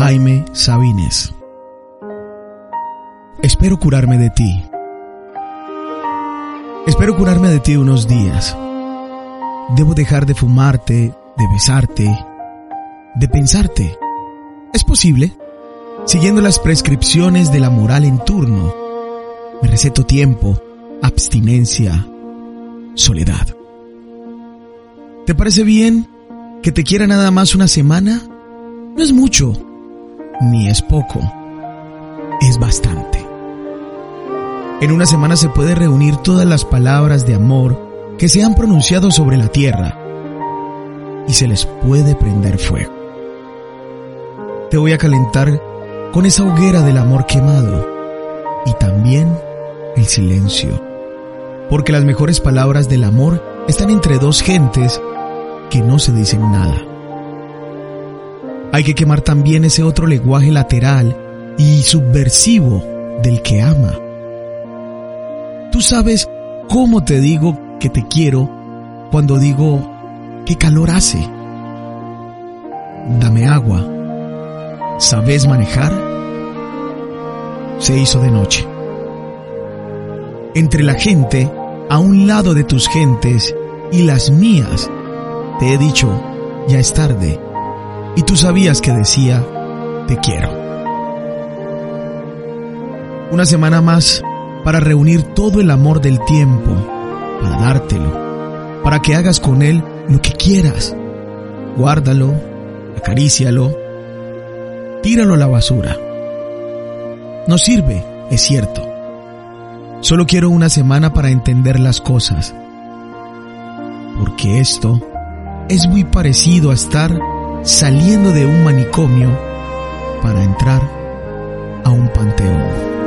Jaime Sabines. Espero curarme de ti. Espero curarme de ti unos días. Debo dejar de fumarte, de besarte, de pensarte. ¿Es posible? Siguiendo las prescripciones de la moral en turno, me receto tiempo, abstinencia, soledad. ¿Te parece bien que te quiera nada más una semana? No es mucho ni es poco, es bastante. En una semana se puede reunir todas las palabras de amor que se han pronunciado sobre la tierra y se les puede prender fuego. Te voy a calentar con esa hoguera del amor quemado y también el silencio, porque las mejores palabras del amor están entre dos gentes que no se dicen nada. Hay que quemar también ese otro lenguaje lateral y subversivo del que ama. Tú sabes cómo te digo que te quiero cuando digo qué calor hace. Dame agua. ¿Sabes manejar? Se hizo de noche. Entre la gente, a un lado de tus gentes y las mías, te he dicho, ya es tarde y tú sabías que decía, te quiero. Una semana más para reunir todo el amor del tiempo, para dártelo, para que hagas con él lo que quieras. Guárdalo, acarícialo, tíralo a la basura. No sirve, es cierto. Solo quiero una semana para entender las cosas. Porque esto es muy parecido a estar saliendo de un manicomio para entrar a un panteón.